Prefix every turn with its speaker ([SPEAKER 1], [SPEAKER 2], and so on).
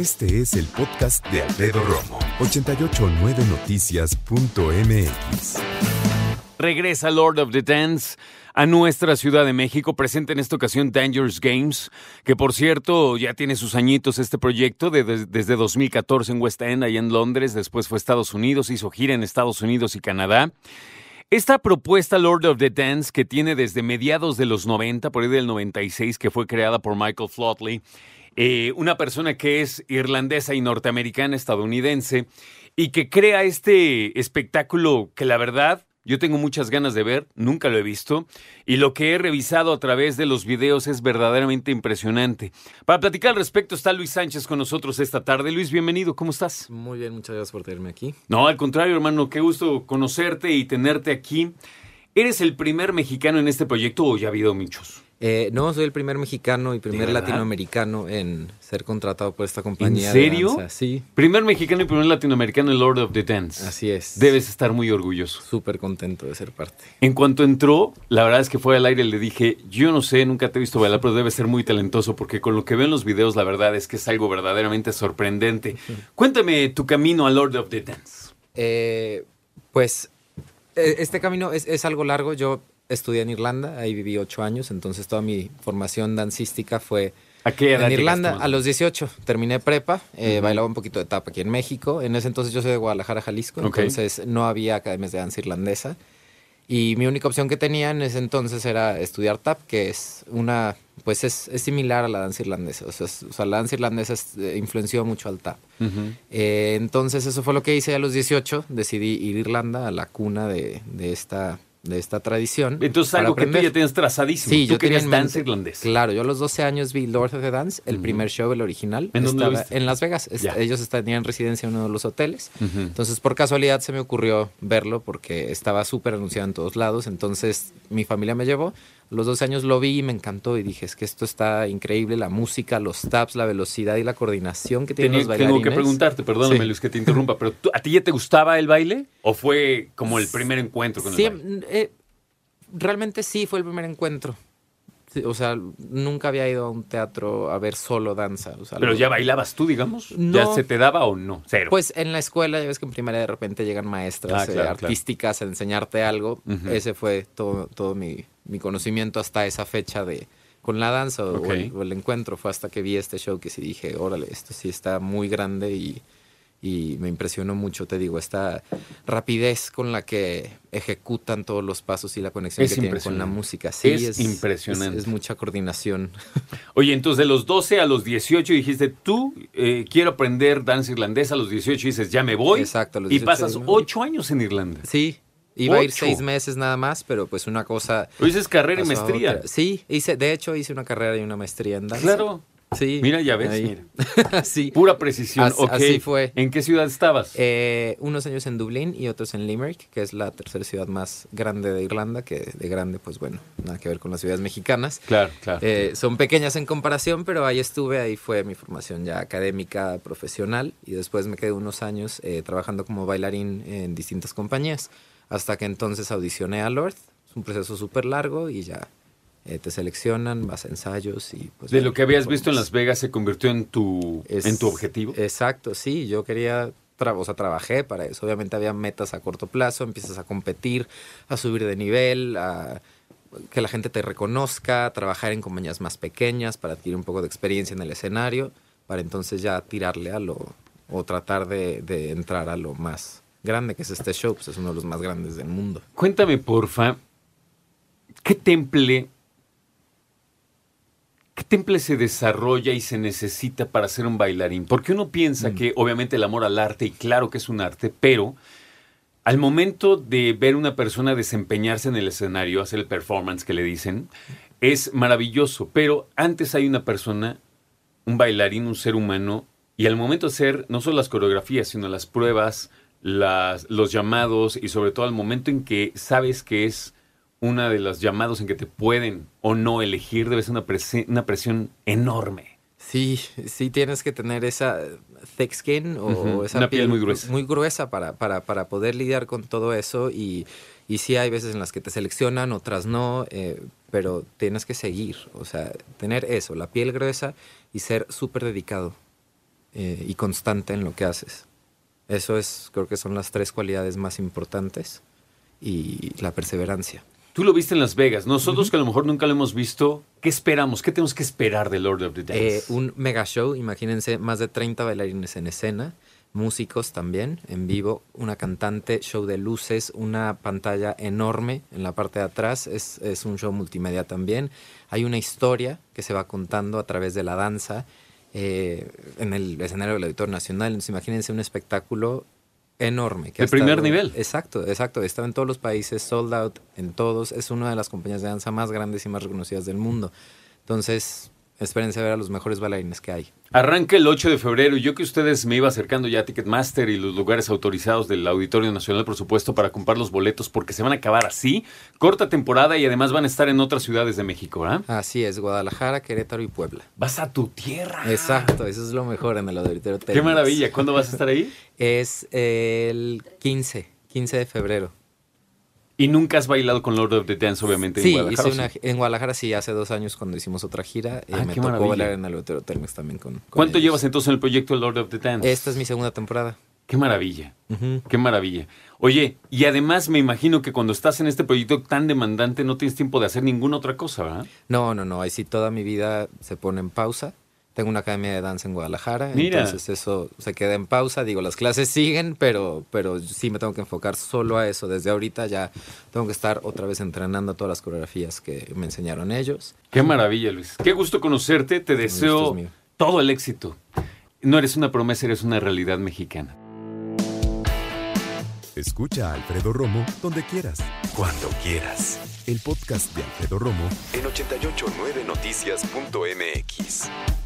[SPEAKER 1] Este es el podcast de Alfredo Romo, 889noticias.mx.
[SPEAKER 2] Regresa Lord of the Dance a nuestra Ciudad de México, presente en esta ocasión Dangerous Games, que por cierto ya tiene sus añitos este proyecto desde 2014 en West End, allá en Londres, después fue a Estados Unidos, hizo gira en Estados Unidos y Canadá. Esta propuesta Lord of the Dance, que tiene desde mediados de los 90, por ahí del 96, que fue creada por Michael Flotley, eh, una persona que es irlandesa y norteamericana, estadounidense, y que crea este espectáculo que la verdad yo tengo muchas ganas de ver, nunca lo he visto, y lo que he revisado a través de los videos es verdaderamente impresionante. Para platicar al respecto está Luis Sánchez con nosotros esta tarde. Luis, bienvenido, ¿cómo estás?
[SPEAKER 3] Muy bien, muchas gracias por tenerme aquí.
[SPEAKER 2] No, al contrario, hermano, qué gusto conocerte y tenerte aquí. ¿Eres el primer mexicano en este proyecto o ya ha habido muchos?
[SPEAKER 3] Eh, no, soy el primer mexicano y primer latinoamericano en ser contratado por esta compañía.
[SPEAKER 2] ¿En serio?
[SPEAKER 3] Sí.
[SPEAKER 2] Primer mexicano y primer latinoamericano en Lord of the Dance.
[SPEAKER 3] Así es.
[SPEAKER 2] Debes estar muy orgulloso.
[SPEAKER 3] Súper contento de ser parte.
[SPEAKER 2] En cuanto entró, la verdad es que fue al aire le dije, yo no sé, nunca te he visto bailar, pero debe ser muy talentoso porque con lo que veo en los videos, la verdad es que es algo verdaderamente sorprendente. Cuéntame tu camino a Lord of the Dance.
[SPEAKER 3] Eh, pues este camino es, es algo largo. Yo estudié en Irlanda, ahí viví ocho años, entonces toda mi formación dancística fue
[SPEAKER 2] ¿A qué edad
[SPEAKER 3] en Irlanda. A los 18 terminé prepa, eh, bailaba un poquito de tap aquí en México. En ese entonces yo soy de Guadalajara, Jalisco, entonces no había academias de danza irlandesa. Y mi única opción que tenía en ese entonces era estudiar tap, que es una, pues es, es similar a la danza irlandesa. O sea, o sea la danza irlandesa eh, influenció mucho al tap. eh, entonces eso fue lo que hice a los 18. Decidí ir a Irlanda, a la cuna de, de esta de esta tradición.
[SPEAKER 2] Entonces algo que tú ya tienes trazadísimo.
[SPEAKER 3] Sí,
[SPEAKER 2] tú
[SPEAKER 3] yo
[SPEAKER 2] querías
[SPEAKER 3] tenía en
[SPEAKER 2] dance irlandés.
[SPEAKER 3] Claro, yo a los 12 años vi Lord of the Dance, el primer show, el original.
[SPEAKER 2] ¿En dónde lo viste?
[SPEAKER 3] en Las Vegas.
[SPEAKER 2] Ya.
[SPEAKER 3] Ellos tenían residencia en uno de los hoteles. Entonces, por casualidad se me ocurrió verlo porque estaba súper anunciado en todos lados. Entonces, mi familia me llevó. Los 12 años lo vi y me encantó y dije, es que esto está increíble, la música, los taps, la velocidad y la coordinación que tienen
[SPEAKER 2] Tenía-
[SPEAKER 3] los bailarines.
[SPEAKER 2] tengo que preguntarte, perdóname
[SPEAKER 3] Sí.
[SPEAKER 2] Luis que te interrumpa, pero tú- ¿a ti ya te gustaba el baile? ¿O fue como el primer encuentro con el baile?
[SPEAKER 3] eh, realmente sí fue el primer encuentro. O sea, nunca había ido a un teatro a ver solo danza. o sea,
[SPEAKER 2] Pero
[SPEAKER 3] lo-
[SPEAKER 2] ya bailabas tú, digamos.
[SPEAKER 3] No.
[SPEAKER 2] ¿Ya se te daba o no? Cero.
[SPEAKER 3] Pues en la escuela, ya ves que en primaria de repente llegan maestras
[SPEAKER 2] Ah,
[SPEAKER 3] eh,
[SPEAKER 2] claro.
[SPEAKER 3] artísticas a enseñarte algo. Ese fue todo, todo mi, mi conocimiento hasta esa fecha de con la danza o- el, o el encuentro. Fue hasta que vi este show que sí dije, órale, esto sí está muy grande y, y me impresionó mucho, te digo, esta rapidez con la que ejecutan todos los pasos y la conexión
[SPEAKER 2] Es
[SPEAKER 3] que tienen con la música. Sí,
[SPEAKER 2] Es impresionante.
[SPEAKER 3] Es, es mucha coordinación.
[SPEAKER 2] Oye, entonces de los 12 a los 18 dijiste, tú eh, quiero aprender danza irlandesa. A los 18 dices, ya me voy.
[SPEAKER 3] Exacto, a los
[SPEAKER 2] Y
[SPEAKER 3] 18
[SPEAKER 2] pasas
[SPEAKER 3] ya me voy.
[SPEAKER 2] 8 años en Irlanda.
[SPEAKER 3] Sí, iba a ir seis meses nada más, pero pues una cosa...
[SPEAKER 2] Hoy dices carrera y maestría.
[SPEAKER 3] Sí, hice, de hecho hice una carrera y una maestría en danza.
[SPEAKER 2] Claro.
[SPEAKER 3] Sí.
[SPEAKER 2] Mira, ya ves,
[SPEAKER 3] ahí. sí.
[SPEAKER 2] Pura precisión.
[SPEAKER 3] Así fue.
[SPEAKER 2] ¿En qué ciudad estabas?
[SPEAKER 3] Eh, unos años en Dublín y otros en Limerick, que es la tercera ciudad más grande de Irlanda, que de grande, pues bueno, nada que ver con las ciudades mexicanas.
[SPEAKER 2] claro, claro.
[SPEAKER 3] Eh, son pequeñas en comparación, pero ahí estuve, ahí fue mi formación ya académica, profesional, y después me quedé unos años eh, trabajando como bailarín en distintas compañías, hasta que entonces audicioné a Lord. Es un proceso súper largo y ya eh, te seleccionan, vas a ensayos y pues...
[SPEAKER 2] de
[SPEAKER 3] bueno,
[SPEAKER 2] lo que habías visto en. Las Vegas se convirtió en tu,
[SPEAKER 3] Es-
[SPEAKER 2] en tu objetivo.
[SPEAKER 3] Exacto, sí, yo quería, tra- o sea, trabajé para eso. Obviamente había metas a corto plazo, empiezas a competir, a subir de nivel, a que la gente te reconozca, trabajar en compañías más pequeñas para adquirir un poco de experiencia en el escenario, para entonces ya tirarle a lo, o tratar de, de entrar a lo más grande, que es este show, pues es uno de los más grandes del mundo.
[SPEAKER 2] Cuéntame, porfa, ¿qué temple, qué temple se desarrolla y se necesita para ser un bailarín? Porque uno piensa que obviamente el amor al arte, y claro que es un arte, pero al momento de ver una persona desempeñarse en el escenario, hacer el performance que le dicen, es maravilloso, pero antes hay una persona un bailarín, un ser humano, y al momento de hacer no solo las coreografías, sino las pruebas, las, los llamados y sobre todo al momento en que sabes que es una de los llamados en que te pueden o no elegir, debe ser una, una presión enorme.
[SPEAKER 3] Sí, sí tienes que tener esa thick skin o esa
[SPEAKER 2] piel, muy gruesa,
[SPEAKER 3] muy gruesa para, para, para, poder lidiar con todo eso y, y sí hay veces en las que te seleccionan, otras no, eh, pero tienes que seguir, o sea, tener eso, la piel gruesa y ser súper dedicado eh, y constante en lo que haces. Eso es, creo que son las tres cualidades más importantes y la perseverancia.
[SPEAKER 2] Tú lo viste en Las Vegas. Nosotros que a lo mejor nunca lo hemos visto, ¿qué esperamos? ¿Qué tenemos que esperar de Lord of the Dance?
[SPEAKER 3] Eh, un mega show, imagínense, más de 30 bailarines en escena, músicos también en vivo, una cantante, show de luces, una pantalla enorme en la parte de atrás, es, es un show multimedia también. Hay una historia que se va contando a través de la danza eh, en el escenario del Auditorio Nacional. Entonces, imagínense un espectáculo enorme.
[SPEAKER 2] Que primer nivel.
[SPEAKER 3] Exacto, exacto. Estaba en todos los países, sold out en todos. Es una de las compañías de danza más grandes y más reconocidas del mundo. Entonces, espérense a ver a los mejores bailarines que hay.
[SPEAKER 2] Arranca el 8 de febrero y yo que ustedes me iba acercando ya a Ticketmaster y los lugares autorizados del Auditorio Nacional, por supuesto, para comprar los boletos porque se van a acabar así. Corta temporada y además van a estar en otras ciudades de México, ¿verdad?
[SPEAKER 3] Así es, Guadalajara, Querétaro y Puebla.
[SPEAKER 2] Vas a tu tierra.
[SPEAKER 3] Exacto, eso es lo mejor en el Auditorio
[SPEAKER 2] Qué maravilla. ¿Cuándo vas a estar ahí?
[SPEAKER 3] es el 15, 15 de febrero.
[SPEAKER 2] Y nunca has bailado con Lord of the Dance, obviamente,
[SPEAKER 3] sí, en Guadalajara. Hice una, en Guadalajara sí, hace dos años cuando hicimos otra gira. Eh, ah, me tocó bailar en el Hotel Telmex también con,
[SPEAKER 2] ¿Cuánto llevas entonces en el proyecto Lord of the Dance?
[SPEAKER 3] Esta es mi segunda temporada.
[SPEAKER 2] Qué maravilla, qué maravilla. Oye, y además me imagino que cuando estás en este proyecto tan demandante no tienes tiempo de hacer ninguna otra cosa, ¿verdad?
[SPEAKER 3] No, no, no. Ahí sí toda mi vida se pone en pausa tengo una academia de danza en Guadalajara, entonces eso se queda en pausa. Digo, las clases siguen, pero, pero sí me tengo que enfocar solo a eso. Desde ahorita ya tengo que estar otra vez entrenando todas las coreografías que me enseñaron ellos.
[SPEAKER 2] Qué maravilla, Luis. Qué gusto conocerte. Te deseo todo el éxito. No eres una promesa, eres una realidad mexicana.
[SPEAKER 1] Escucha a Alfredo Romo donde quieras, cuando quieras. El podcast de Alfredo Romo en 889noticias.mx.